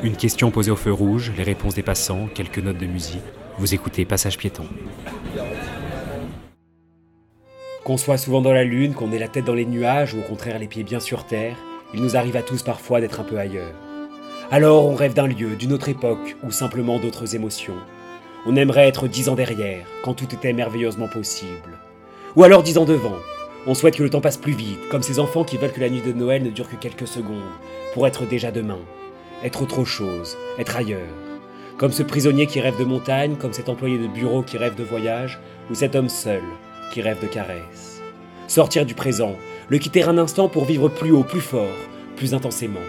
Une question posée au feu rouge, les réponses des passants, quelques notes de musique. Vous écoutez Passage piéton. Qu'on soit souvent dans la lune, qu'on ait la tête dans les nuages ou au contraire les pieds bien sur terre, il nous arrive à tous parfois d'être un peu ailleurs. Alors on rêve d'un lieu, d'une autre époque ou simplement d'autres émotions. On aimerait être dix ans derrière, quand tout était merveilleusement possible. Ou alors dix ans devant. On souhaite que le temps passe plus vite, comme ces enfants qui veulent que la nuit de Noël ne dure que quelques secondes, pour être déjà demain. Être autre chose, être ailleurs. Comme ce prisonnier qui rêve de montagne, comme cet employé de bureau qui rêve de voyage, ou cet homme seul qui rêve de caresses. Sortir du présent, le quitter un instant pour vivre plus haut, plus fort, plus intensément.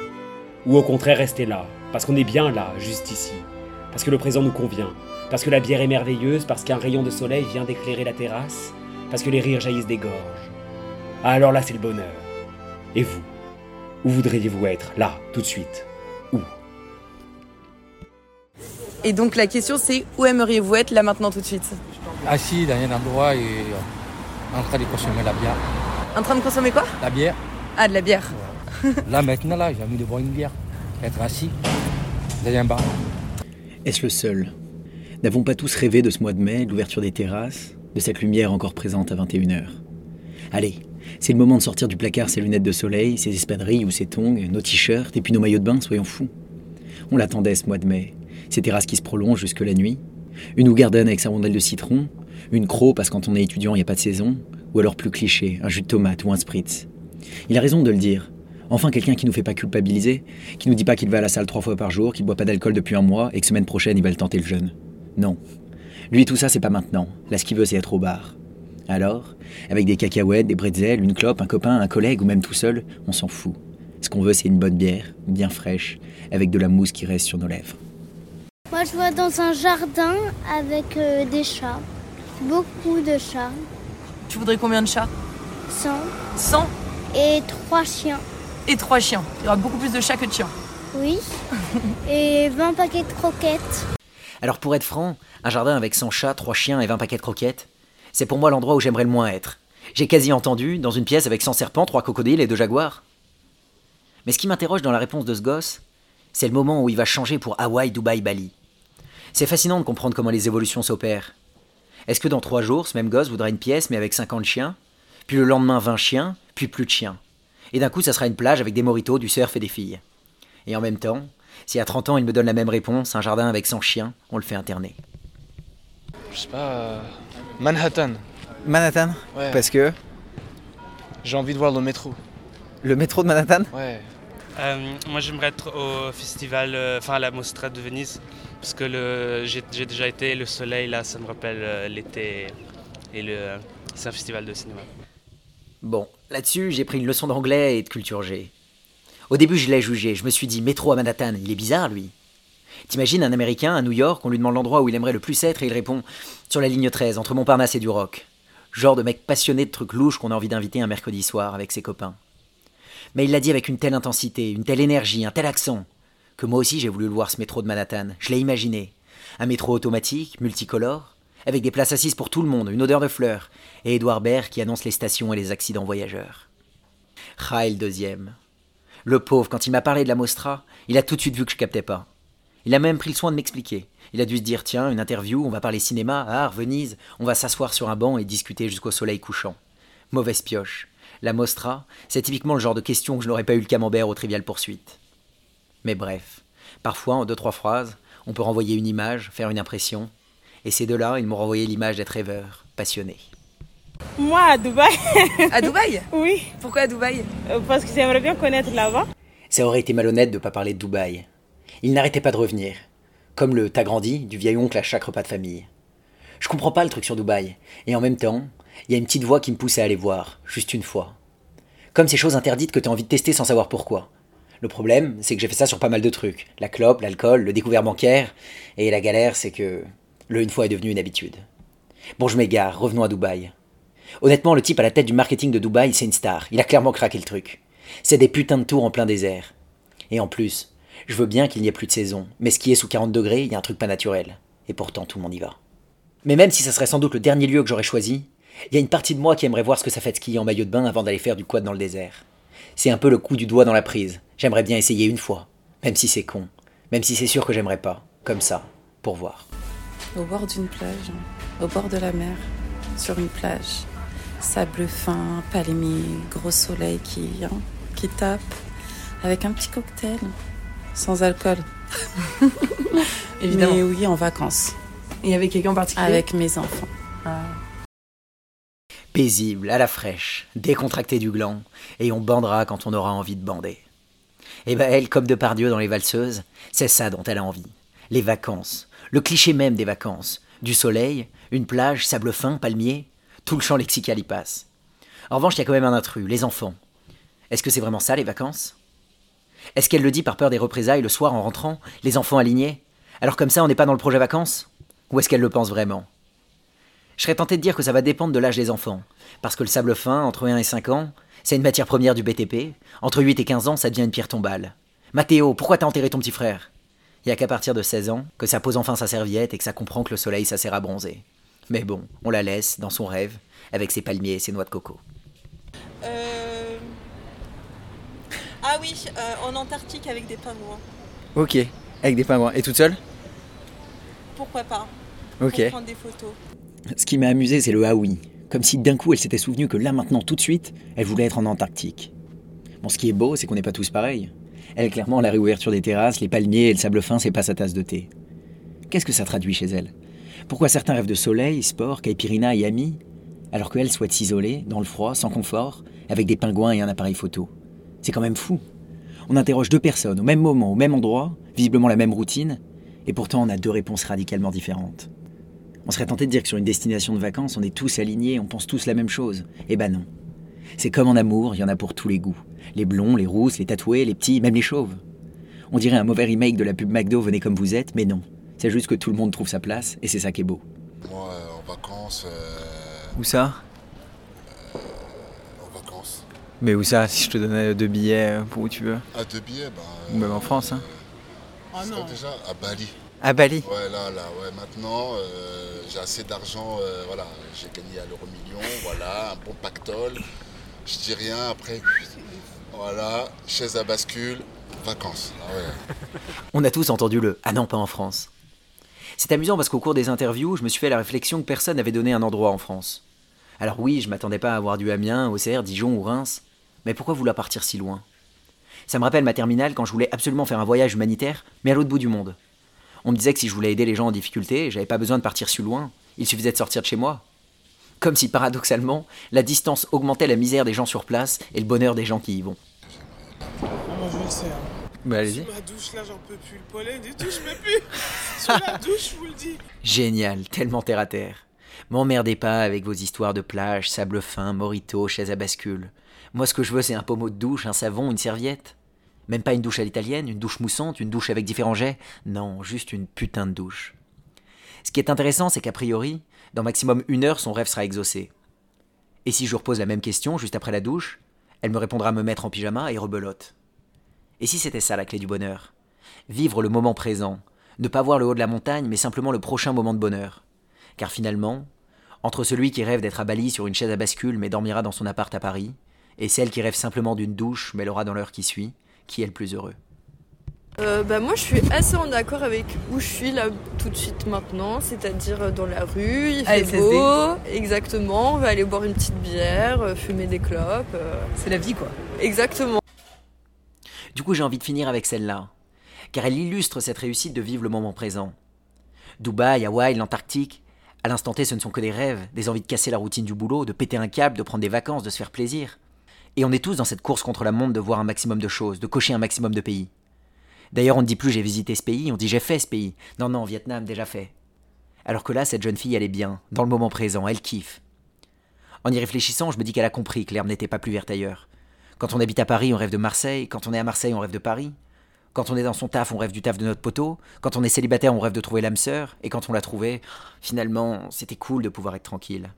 Ou au contraire rester là, parce qu'on est bien là, juste ici. Parce que le présent nous convient, parce que la bière est merveilleuse, parce qu'un rayon de soleil vient d'éclairer la terrasse, parce que les rires jaillissent des gorges. Ah alors là c'est le bonheur. Et vous? Où voudriez-vous être? Là, tout de suite Et donc la question c'est où aimeriez-vous être là maintenant tout de suite? Assis dans un endroit et euh, en train de consommer la bière. En train de consommer quoi? La bière Ah de la bière. Là maintenant, là, j'ai envie de boire une bière. Être assis dans un bar. Est-ce le seul? N'avons pas tous rêvé de ce mois de mai, de l'ouverture des terrasses, de cette lumière encore présente à 21h Allez, c'est le moment de sortir du placard ses lunettes de soleil, ses espadrilles ou ses tongs, nos t-shirts et puis nos maillots de bain, soyons fous. On l'attendait ce mois de mai, ces terrasses qui se prolongent jusque la nuit, une Garden avec sa rondelle de citron, une croc parce que quand on est étudiant il n'y a pas de saison, ou alors plus cliché, un jus de tomate ou un spritz. Il a raison de le dire. Enfin, quelqu'un qui nous fait pas culpabiliser, qui nous dit pas qu'il va à la salle trois fois par jour, qu'il boit pas d'alcool depuis un mois et que semaine prochaine il va le tenter le jeûne. Non. Lui, tout ça, c'est pas maintenant. Là, ce qu'il veut, c'est être au bar. Alors, avec des cacahuètes, des bretzels, une clope, un copain, un collègue ou même tout seul, on s'en fout. Ce qu'on veut, c'est une bonne bière, bien fraîche, avec de la mousse qui reste sur nos lèvres. Moi, je vois dans un jardin avec euh, des chats. Beaucoup de chats. Tu voudrais combien de chats? 100 100 et trois chiens. et 3 chiens. Il y aura beaucoup plus de chats que de chiens. Oui. et 20 paquets de croquettes. Alors, pour être franc, un jardin avec 100 chats, 3 chiens et 20 paquets de croquettes, c'est pour moi l'endroit où j'aimerais le moins être. J'ai quasi entendu, dans une pièce avec 100 serpents, 3 crocodiles et 2 jaguars. Mais ce qui m'interroge dans la réponse de ce gosse, c'est le moment où il va changer pour Hawaï, Dubaï, Bali. C'est fascinant de comprendre comment les évolutions s'opèrent. Est-ce que dans 3 jours, ce même gosse voudra une pièce mais avec 50 chiens? Puis le lendemain 20 chiens, puis plus de chiens. Et d'un coup, ça sera une plage avec des moritos, du surf et des filles. Et en même temps, si à 30 ans il me donne la même réponse, un jardin avec 100 chiens, on le fait interner. Je sais pas. euh, Manhattan. Manhattan? Ouais. Parce que? J'ai envie de voir le métro. le métro de Manhattan? Ouais. Euh, moi, j'aimerais être au festival, euh, enfin à la Mostra de Venise, parce que le, j'ai, déjà été, le soleil là, ça me rappelle euh, l'été et le, c'est un festival de cinéma. Bon, là-dessus, j'ai pris une leçon d'anglais et de culture G. Au début, je l'ai jugé. Je me suis dit, métro à Manhattan, il est bizarre, lui. T'imagines un Américain à New York, on lui demande l'endroit où il aimerait le plus être et il répond sur la ligne 13, entre Montparnasse et du Rock. Genre de mec passionné de trucs louches qu'on a envie d'inviter un mercredi soir avec ses copains. Mais il l'a dit avec une telle intensité, une telle énergie, un tel accent, que moi aussi j'ai voulu le voir ce métro de Manhattan. Je l'ai imaginé. Un métro automatique, multicolore, avec des places assises pour tout le monde, une odeur de fleurs, et Edouard Baird qui annonce les stations et les accidents voyageurs. Le deuxième. Le pauvre, quand il m'a parlé de la Mostra, il a tout de suite vu que je captais pas. Il a même pris le soin de m'expliquer. Il a dû se dire tiens, une interview, on va parler cinéma, art, Venise, on va s'asseoir sur un banc et discuter jusqu'au soleil couchant. Mauvaise pioche. La Mostra, c'est typiquement le genre de question que je n'aurais pas eu le camembert au trivial poursuite. Mais bref, parfois, en deux, trois phrases, on peut renvoyer une image, faire une impression. Et ces deux-là, ils m'ont renvoyé l'image d'être rêveur, passionné. Moi, à Dubaï, À Dubaï oui, Pourquoi à Dubaï? Euh, parce que j'aimerais bien connaître là-bas. Ça aurait été malhonnête de ne pas parler de Dubaï. Il n'arrêtait pas de revenir. Comme le t'as grandi du vieil oncle à chaque repas de famille. Je comprends pas le truc sur Dubaï. Et en même temps, il y a une petite voix qui me pousse à aller voir, juste une fois. Comme ces choses interdites que t'as envie de tester sans savoir pourquoi. Le problème, c'est que j'ai fait ça sur pas mal de trucs. La clope, l'alcool, le découvert bancaire. Et la galère, c'est que le une fois est devenu une habitude. Bon, je m'égare, revenons à Dubaï. Honnêtement, le type à la tête du marketing de Dubaï, c'est une star. Il a clairement craqué le truc. C'est des putains de tours en plein désert. Et en plus, je veux bien qu'il n'y ait plus de saison, mais skier sous 40 degrés, il y a un truc pas naturel. Et pourtant, tout le monde y va. Mais même si ça serait sans doute le dernier lieu que j'aurais choisi, il y a une partie de moi qui aimerait voir ce que ça fait de skier en maillot de bain avant d'aller faire du quad dans le désert. C'est un peu le coup du doigt dans la prise. J'aimerais bien essayer une fois, même si c'est con. Même si c'est sûr que j'aimerais pas, comme ça, pour voir. Au bord d'une plage, au bord de la mer, sur une plage. Sable fin, palmier, gros soleil qui, hein, qui tape, avec un petit cocktail, sans alcool. Évidemment. Mais oui, en vacances, Et avec quelqu'un en particulier? Avec mes enfants. Paisible, à la fraîche, décontracté du gland, et on bandera quand on aura envie de bander. Et ben elle, comme de Pardieu dans les valseuses, c'est ça dont elle a envie. Les vacances, le cliché même des vacances. Du soleil, une plage, sable fin, palmier, tout le champ lexical y passe. En revanche, il y a quand même un intrus, les enfants. Est-ce que c'est vraiment ça, les vacances? Est-ce qu'elle le dit par peur des représailles le soir en rentrant, les enfants alignés? Alors comme ça, on n'est pas dans le projet vacances? Ou est-ce qu'elle le pense vraiment? Je serais tenté de dire que ça va dépendre de l'âge des enfants. Parce que le sable fin, entre 1 et 5 ans, c'est une matière première du BTP. Entre 8 et 15 ans, ça devient une pierre tombale. Mathéo, pourquoi t'as enterré ton petit frère? Il y a qu'à partir de 16 ans que ça pose enfin sa serviette et que ça comprend que le soleil, ça sert à bronzer. Mais bon, on la laisse dans son rêve, avec ses palmiers et ses noix de coco. Euh... Ah oui, euh, en Antarctique avec des pingouins. Ok, avec des pingouins. Et toute seule? Pourquoi pas? Ok. Pour prendre des photos. Ce qui m'a amusé, c'est le ah oui. Comme si d'un coup elle s'était souvenue que là maintenant, tout de suite, elle voulait être en Antarctique. Bon, ce qui est beau, c'est qu'on n'est pas tous pareils. Elle, clairement, la réouverture des terrasses, les palmiers et le sable fin, c'est pas sa tasse de thé. Qu'est-ce que ça traduit chez elle? Pourquoi certains rêvent de soleil, sport, caipirinha et amis, alors qu'elle souhaite s'isoler, dans le froid, sans confort, avec des pingouins et un appareil photo? C'est quand même fou. On interroge deux personnes au même moment, au même endroit, visiblement la même routine, et pourtant on a deux réponses radicalement différentes. On serait tenté de dire que sur une destination de vacances, on est tous alignés, on pense tous la même chose. Eh ben non. C'est comme en amour, il y en a pour tous les goûts. Les blonds, les rousses, les tatoués, les petits, même les chauves. On dirait un mauvais remake de la pub McDo, venez comme vous êtes, mais non. C'est juste que tout le monde trouve sa place, et c'est ça qui est beau. Moi, euh, en vacances, euh, Où ça? En vacances. Mais où ça Si je te donnais deux billets euh, pour où tu veux? À deux billets, bah. Ou même en France, hein Ah non. déjà à Bali. À Bali Ouais, là, là, ouais. Maintenant, euh, j'ai assez d'argent. euh, voilà, j'ai gagné à l'euro million. Voilà, un bon pactole. Je dis rien. Après, voilà, chaise à bascule, vacances. Ah ouais. On a tous entendu le Ah non, pas en France. C'est amusant parce qu'au cours des interviews, je me suis fait la réflexion que personne n'avait donné un endroit en France. Alors oui, je m'attendais pas à avoir du Amiens, Auxerre, Dijon ou Reims, mais pourquoi vouloir partir si loin? Ça me rappelle ma terminale quand je voulais absolument faire un voyage humanitaire, mais à l'autre bout du monde. On me disait que si je voulais aider les gens en difficulté, j'avais pas besoin de partir si loin, il suffisait de sortir de chez moi. Comme si paradoxalement, la distance augmentait la misère des gens sur place et le bonheur des gens qui y vont. Bah allez-y. Sous ma douche, là, j'en peux plus. Le pollen et tout, je peux plus. Sous la douche, je vous le dis. Génial, tellement terre à terre. M'emmerdez pas avec vos histoires de plage, sable fin, morito, chaise à bascule. Moi, ce que je veux, c'est un pommeau de douche, un savon, une serviette. Même pas une douche à l'italienne, une douche moussante, une douche avec différents jets. Non, juste une putain de douche. Ce qui est intéressant, c'est qu'a priori, dans maximum une heure, son rêve sera exaucé. Et si je repose la même question juste après la douche, elle me répondra me mettre en pyjama et rebelote. Et si c'était ça la clé du bonheur? Vivre le moment présent, ne pas voir le haut de la montagne, mais simplement le prochain moment de bonheur. Car finalement, entre celui qui rêve d'être à Bali sur une chaise à bascule mais dormira dans son appart à Paris, et celle qui rêve simplement d'une douche mais l'aura dans l'heure qui suit, qui est le plus heureux Euh, bah, moi, je suis assez en accord avec où je suis là tout de suite maintenant, c'est-à-dire euh, dans la rue, il fait ASSD. beau, exactement, on va aller boire une petite bière, euh, fumer des clopes. euh, C'est la vie, quoi. Exactement. Du coup, j'ai envie de finir avec celle-là, car elle illustre cette réussite de vivre le moment présent. Dubaï, Hawaï, l'Antarctique, à l'instant T, ce ne sont que des rêves, des envies de casser la routine du boulot, de péter un câble, de prendre des vacances, de se faire plaisir. Et on est tous dans cette course contre la montre de voir un maximum de choses, de cocher un maximum de pays. D'ailleurs, on ne dit plus j'ai visité ce pays, on dit j'ai fait ce pays. Non, non, Vietnam, déjà fait. Alors que là, cette jeune fille, elle est bien, dans le moment présent, elle kiffe. En y réfléchissant, je me dis qu'elle a compris que l'herbe n'était pas plus verte ailleurs. Quand on habite à Paris, on rêve de Marseille. Quand on est à Marseille, on rêve de Paris. Quand on est dans son taf, on rêve du taf de notre poteau. Quand on est célibataire, on rêve de trouver l'âme sœur. Et quand on l'a trouvé, finalement, c'était cool de pouvoir être tranquille.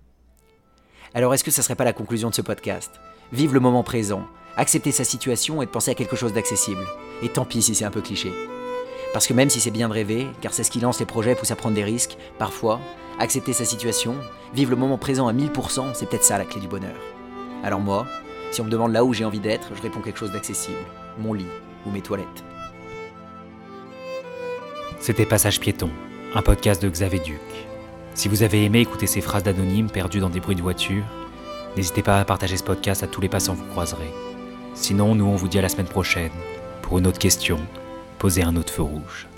Alors est-ce que ça serait pas la conclusion de ce podcast? Vive le moment présent, accepter sa situation et de penser à quelque chose d'accessible. Et tant pis si c'est un peu cliché. Parce que même si c'est bien de rêver, car c'est ce qui lance les projets, pousse à prendre des risques, parfois, accepter sa situation, vivre le moment présent à 1000%, c'est peut-être ça la clé du bonheur. Alors moi, si on me demande là où j'ai envie d'être, je réponds quelque chose d'accessible. Mon lit ou mes toilettes. C'était Passage piéton, un podcast de Xavier Duc. Si vous avez aimé écouter ces phrases d'anonymes perdues dans des bruits de voiture, n'hésitez pas à partager ce podcast à tous les passants que vous croiserez. Sinon, nous on vous dit à la semaine prochaine pour une autre question, poser un autre feu rouge.